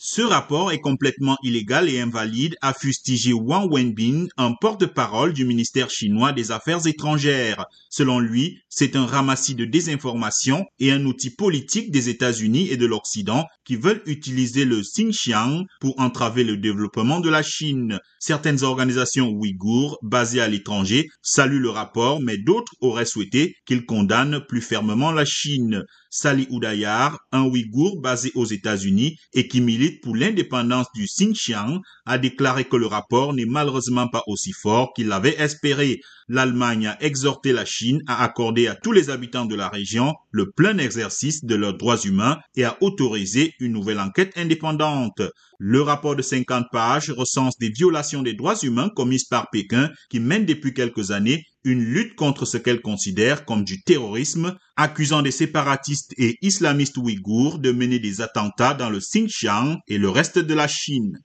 Ce rapport est complètement illégal et invalide, a fustigé Wang Wenbin, un porte-parole du ministère chinois des Affaires étrangères. Selon lui, c'est un ramassis de désinformation et un outil politique des États-Unis et de l'Occident qui veulent utiliser le Xinjiang pour entraver le développement de la Chine. Certaines organisations ouïghours basées à l'étranger saluent le rapport, mais d'autres auraient souhaité qu'il condamne plus fermement la Chine. Sali Oudayar, un Ouïghour basé aux États-Unis et qui milite pour l'indépendance du Xinjiang, a déclaré que le rapport n'est malheureusement pas aussi fort qu'il l'avait espéré. L'Allemagne a exhorté la Chine à accorder à tous les habitants de la région le plein exercice de leurs droits humains et à autoriser une nouvelle enquête indépendante. Le rapport de 50 pages recense des violations des droits humains commises par Pékin qui mène depuis quelques années une lutte contre ce qu'elle considère comme du terrorisme, accusant des séparatistes et islamistes ouïghours de mener des attentats dans le Xinjiang et le reste de la Chine.